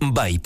bai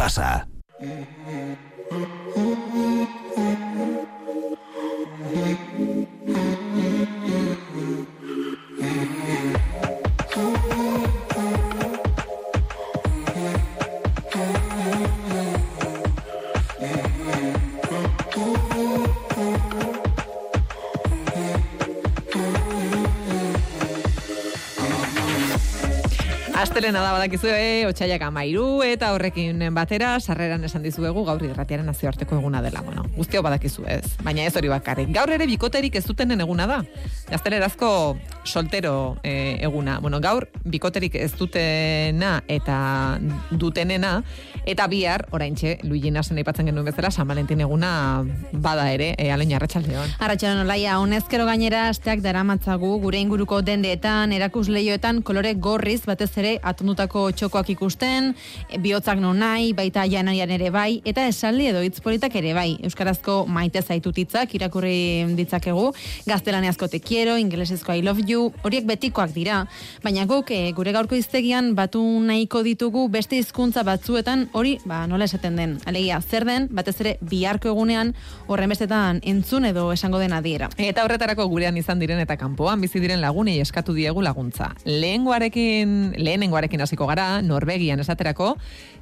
Astelena da badakizue, otxaiak amairu, eta horrekin batera, sarreran esan dizuegu gaur irratiaren nazioarteko eguna dela. Bueno, guztio badakizu ez, baina ez hori bakarrik. Gaur ere bikoterik ez dutenen eguna da. Gaztelerazko soltero e, eguna. Bueno, gaur bikoterik ez dutena eta dutenena, eta bihar, oraintxe, Luigi Nasen aipatzen genuen bezala, San Valentin eguna bada ere, e, alein arratsaldeon. Arratxaldeon olaia, honezkero gainera, asteak dara matzagu, gure inguruko dendeetan, erakus leioetan, kolore gorriz, batez ere atundutako txokoak ikusten, bihotzak non nahi, baita janarian ere bai, eta esaldi edo hitz politak ere bai. Euskarazko maite zaitut hitzak irakurri ditzakegu, gaztelaneazko te quiero, ingelesezko I love you, horiek betikoak dira, baina guk e, gure gaurko iztegian batu nahiko ditugu beste hizkuntza batzuetan hori ba, nola esaten den. Alegia, zer den, batez ere biharko egunean horren bestetan entzun edo esango den adiera. Eta horretarako gurean izan diren eta kanpoan bizi diren lagunei eskatu diegu laguntza. Lehengoarekin, lehenengoarekin hasiko gara, Norvegian esaterako,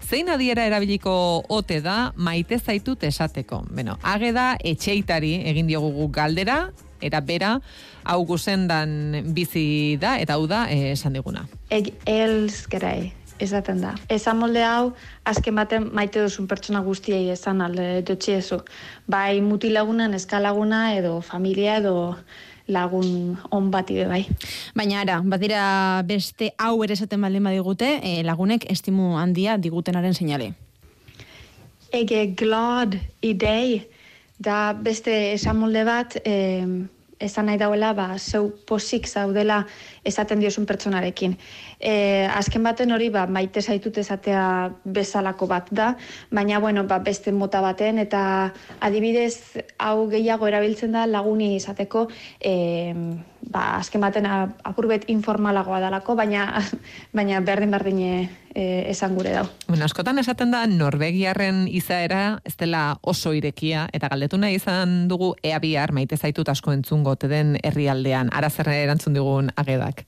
zein adiera erabiliko ote da maite zaitut esateko. Beno, age da etxeitari egin diogu galdera, eta bera, hau guzendan bizi da, eta hau da eh, esan diguna. Eg elzgerai, esaten da. Esan molde hau, azken baten maite duzun pertsona guztiei esan alde dutxiezu. Bai mutilagunan, eskalaguna, edo familia, edo lagun on bati be bai. Baina ara, badira beste hau ere esaten baldin badigute, e, lagunek estimu handia digutenaren seinale. Ege glad idei da beste esamolde bat eh, esan nahi dauela ba, zeu posik zaudela esaten diozun pertsonarekin. E, azken baten hori ba, maite zaitut esatea bezalako bat da, baina bueno, ba, beste mota baten eta adibidez hau gehiago erabiltzen da laguni izateko e, ba, azken baten apurbet informalagoa dalako, baina, baina berdin berdin e, esan gure dau. Bueno, askotan esaten da Norvegiarren izaera ez dela oso irekia eta galdetu nahi izan dugu ea bihar maite zaitut asko entzungo den herrialdean. Ara zer erantzun digun agedak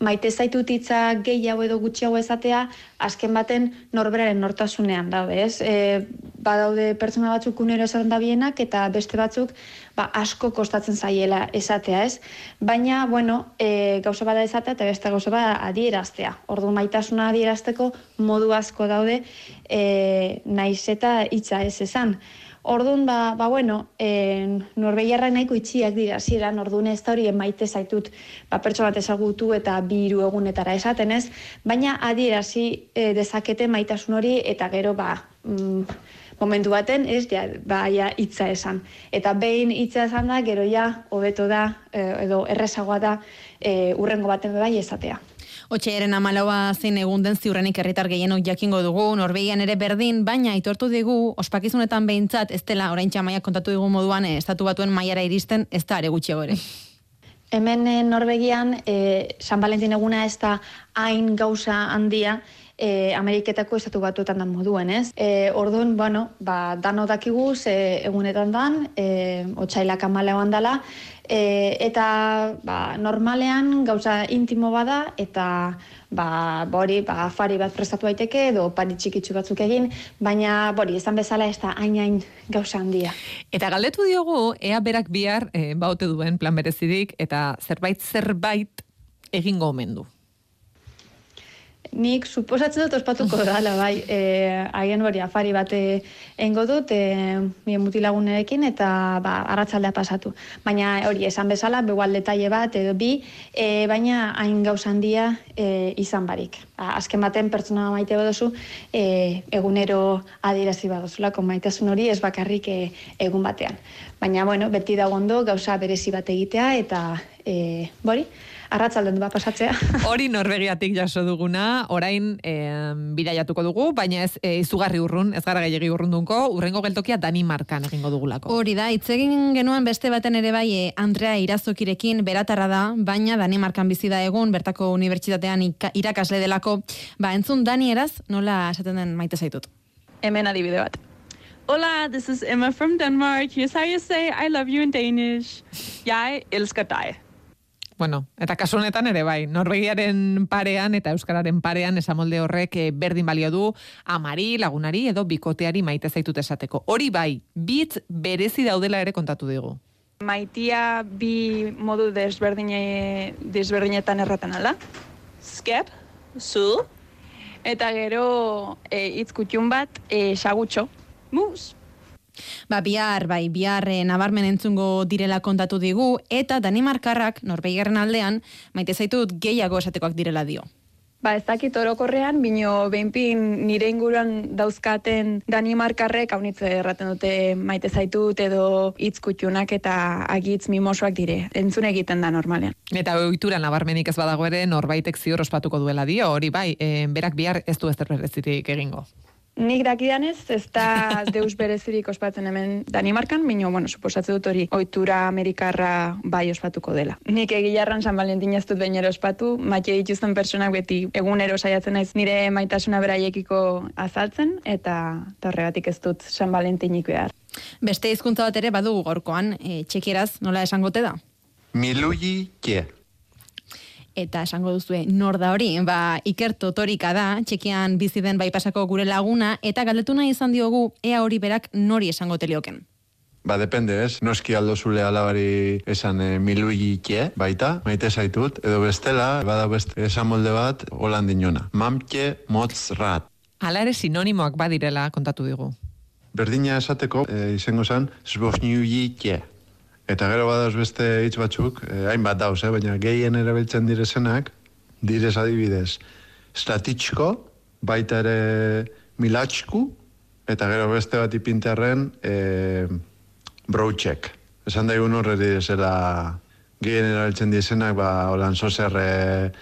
maite zaitut hitza gehiago edo gutxiago esatea, azken baten norberaren nortasunean daude, ez? E, badaude pertsona batzuk unero esaten da bienak, eta beste batzuk ba, asko kostatzen zaiela esatea, ez? Baina, bueno, e, gauza bada esatea eta beste gauza bada adieraztea. Ordu maitasuna adierazteko modu asko daude e, naiz eta hitza ez esan. Orduan, ba, ba bueno, en, norbeiarra nahiko itxiak dira, ziren, orduan ez da hori emaite zaitut ba, pertso bat ezagutu eta biru egunetara esaten ez, baina adierazi e, dezakete maitasun hori eta gero ba, mm, momentu baten ez, ja, ba, ja, itza esan. Eta behin itza esan da, gero ja, hobeto da, e, edo errezagoa da, e, urrengo baten bai esatea. Otxearen amalaua zein egun den ziurrenik herritar gehienok jakingo dugu, Norvegian ere berdin, baina aitortu digu, ospakizunetan behintzat, ez dela orain txamaiak kontatu digu moduan, eh, estatu batuen maiara iristen, ez da are gutxi gore. Hemen eh, Norvegian, eh, San Valentin eguna ez da hain gauza handia, e, Ameriketako estatu batuetan dan moduen, ez? E, orduan, bueno, ba, dano dakigu, ze egunetan dan, e, otxailak amaleoan dala, e, eta ba, normalean gauza intimo bada, eta ba, bori, ba, afari bat prestatu daiteke edo pari txikitsu batzuk egin, baina bori, esan bezala ez da hain gauza handia. Eta galdetu diogu, ea berak bihar e, baute duen plan berezidik, eta zerbait zerbait egingo omen du. Nik suposatzen dut ospatuko dala, bai, e, haien hori afari bate engo dut, e, mien mutilagunerekin, eta ba, arratzaldea pasatu. Baina hori, esan bezala, begual detaile bat, edo bi, e, baina hain gauzan dia e, izan barik. Ba, azken baten pertsona maite badozu, e, egunero adierazi badozulako maitasun hori ez bakarrik e, egun batean. Baina, bueno, beti da gondo gauza berezi bat egitea, eta, e, bori, arratzalden du bat pasatzea. Hori Norvegiatik jaso duguna, orain e, bidaiatuko dugu, baina ez e, izugarri urrun, ez gara gehiagi urrundunko, urrengo geltokia Danimarkan egingo dugulako. Hori da, itzegin genuen beste baten ere bai e, Andrea Irazokirekin beratarra da, baina Danimarkan bizi da egun, bertako unibertsitatean irakasle delako, ba entzun Dani eraz, nola esaten den maite zaitut. Hemen adibide bat. Hola, this is Emma from Denmark. Here's how you say I love you in Danish. Jeg elsker dig. Bueno, eta kasu honetan ere bai, Norvegiaren parean eta Euskararen parean esamolde horrek eh, berdin balio du amari, lagunari edo bikoteari maite zaitut esateko. Hori bai, bitz berezi daudela ere kontatu digu. Maitia bi modu desberdine, desberdinetan erratan ala. Skep, zu, eta gero e, itzkutxun bat, e, sagutxo, mus. Ba, bihar, bai, bihar e, nabarmen entzungo direla kontatu digu, eta Danimarkarrak, Norbeigarren aldean, maite zaitut gehiago esatekoak direla dio. Ba, ez dakit orokorrean, bino behinpin nire inguruan dauzkaten Danimarkarrek haunitze erraten dute maite zaitut edo itzkutxunak eta agitz mimosoak dire. Entzun egiten da normalean. Eta ohitura nabarmenik ez badago ere norbaitek ziur ospatuko duela dio, hori bai, e, berak bihar ez du ez egingo. Nik dakidanez, ez da deus berezirik ospatzen hemen Danimarkan, bino, bueno, suposatze dut hori oitura Amerikarra bai ospatuko dela. Nik egilarran San Valentin ez dut bainero ospatu, maite dituzten personak beti egunero saiatzen naiz nire maitasuna beraiekiko azaltzen, eta horregatik ez dut San Valentinik behar. Beste hizkuntza bat ere badugu gorkoan, e, txekieraz nola esangote da? Milugi kie eta esango duzue nor da hori, ba Iker Totorika da, txekian bizi den baipasako gure laguna eta galdetuna izan diogu ea hori berak nori esango telioken. Ba, depende, ez? Noski aldo zule alabari esan e, milui baita, maite zaitut, edo bestela, bada beste esan molde bat, holan dinona. Mamke motz rat. Hala ere sinonimoak badirela kontatu digu. Berdina esateko, e, izango zen, zbosniui Eta gero badauz beste hitz batzuk, eh, hainbat dauz, eh, baina gehien erabiltzen direzenak, direz adibidez, statitxko, baita ere milatxku, eta gero beste bat ipinterren, eh, broutxek. Esan daigun horre direzela gehien erabiltzen direzenak, ba, holan zozerre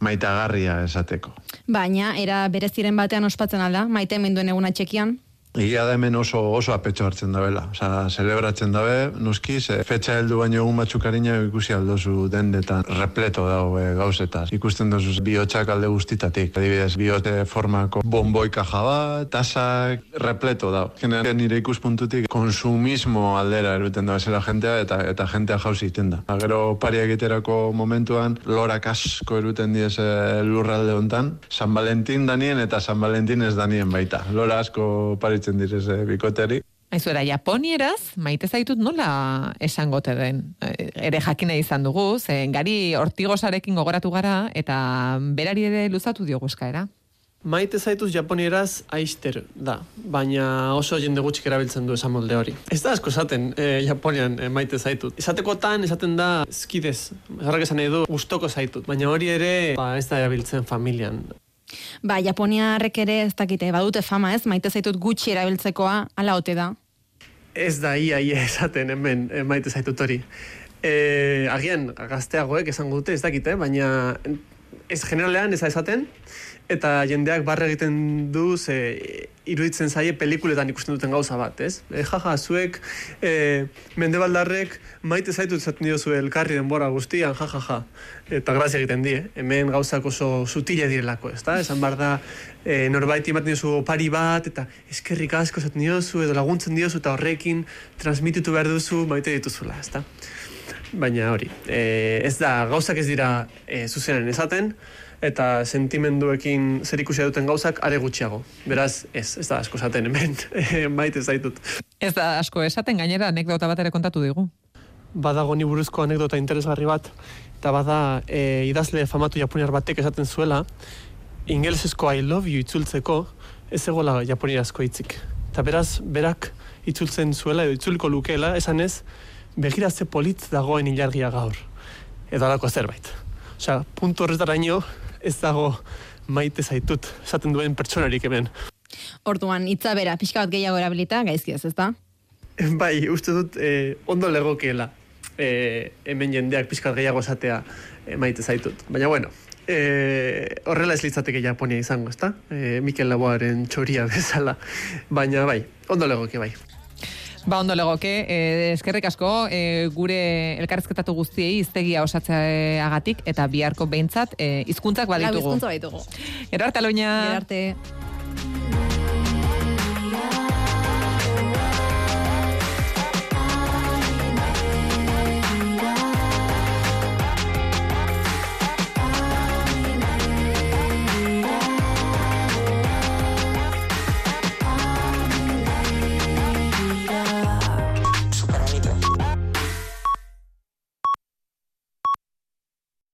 maitagarria esateko. Baina, era bereziren batean ospatzen alda, maite menduen eguna txekian? Egia da hemen oso oso apetxo hartzen dabela. Osa, celebratzen dabe, noski, ze fetxa heldu baino egun batzuk ikusi aldozu dendetan repleto dago e, gauzetaz. Ikusten dozu bihotxak alde guztitatik. Adibidez, bihote formako bomboi kaja bat, tasak, repleto dago. Generan nire ikuspuntutik konsumismo aldera eruten da zela jentea eta eta jentea jauzi iten da. Gero pari egiterako momentuan, lorak asko eruten diez lurralde hontan, San Valentin danien eta San Valentin ez danien baita. Lora asko pari deitzen direz e, bikoteri. Aizuera, Japonieraz, maite zaitut nola esangote den. E, ere jakina izan dugu, ze gari ortigosarekin gogoratu gara, eta berari ere luzatu diogu eskaera. Maite zaituz japonieraz aister da, baina oso jende gutxik erabiltzen du esan molde hori. Ez da asko esaten e, Japonian e, maite zaitut. Esatekotan esaten da skidez, zarrak esan edo gustoko zaitut, baina hori ere ba, ez da erabiltzen familian. Ba, Japoniarrek ere ez dakite, badute fama ez, maite zaitut gutxi erabiltzekoa, ala ote da? Ez da ia ia esaten hemen e, maite zaitut hori. E, agian, gazteagoek esango dute ez dakite, baina ez generalean ez esaten, eta jendeak barre egiten du ze iruditzen zaie pelikuletan ikusten duten gauza bat, ez? E, jaja, zuek e, mendebaldarrek maite zaitu zaten dio elkarri denbora guztian, jajaja. Ja, ja. Eta grazia egiten die, hemen gauzak oso sutile direlako, ez da? Esan bar da, e, norbait ematen diozu pari bat, eta eskerrik asko zaten diozu, edo laguntzen diozu, eta horrekin transmititu behar duzu maite dituzula, ez da? Baina hori, e, ez da, gauzak ez dira e, zuzenen esaten, eta sentimenduekin zer ikusi duten gauzak are gutxiago. Beraz, ez, ez da asko esaten hemen, maite zaitut. Ez da asko esaten gainera anekdota bat ere kontatu digu. Badago ni buruzko anekdota interesgarri bat, eta bada e, idazle famatu japoniar batek esaten zuela, ingelesezko I love you itzultzeko, ez egola japonierazko hitzik. Eta beraz, berak itzultzen zuela, edo itzuliko lukeela, esan ez, begiratze politz dagoen ilargia gaur. Edo alako zerbait. Osea, puntu horretaraino, ez dago maite zaitut, esaten duen pertsonarik hemen. Orduan, hitza bera, pixka bat gehiago erabilita, gaizki ez, ez da? Bai, uste dut, eh, ondo legokeela. e, hemen jendeak pixkat gehiago esatea e, maite zaitut. Baina bueno, e, horrela ez litzateke Japonia izango, ezta? E, Mikel Laboaren txoria bezala. Baina bai, ondo legoke bai. Ba, ondo legoke, eh, eskerrik asko, eh, gure elkarrezketatu guztiei iztegia osatzeagatik eta biharko behintzat eh, hizkuntzak Lau baditugu. hizkuntza baitugu. Erarte, aloina. Gerarte.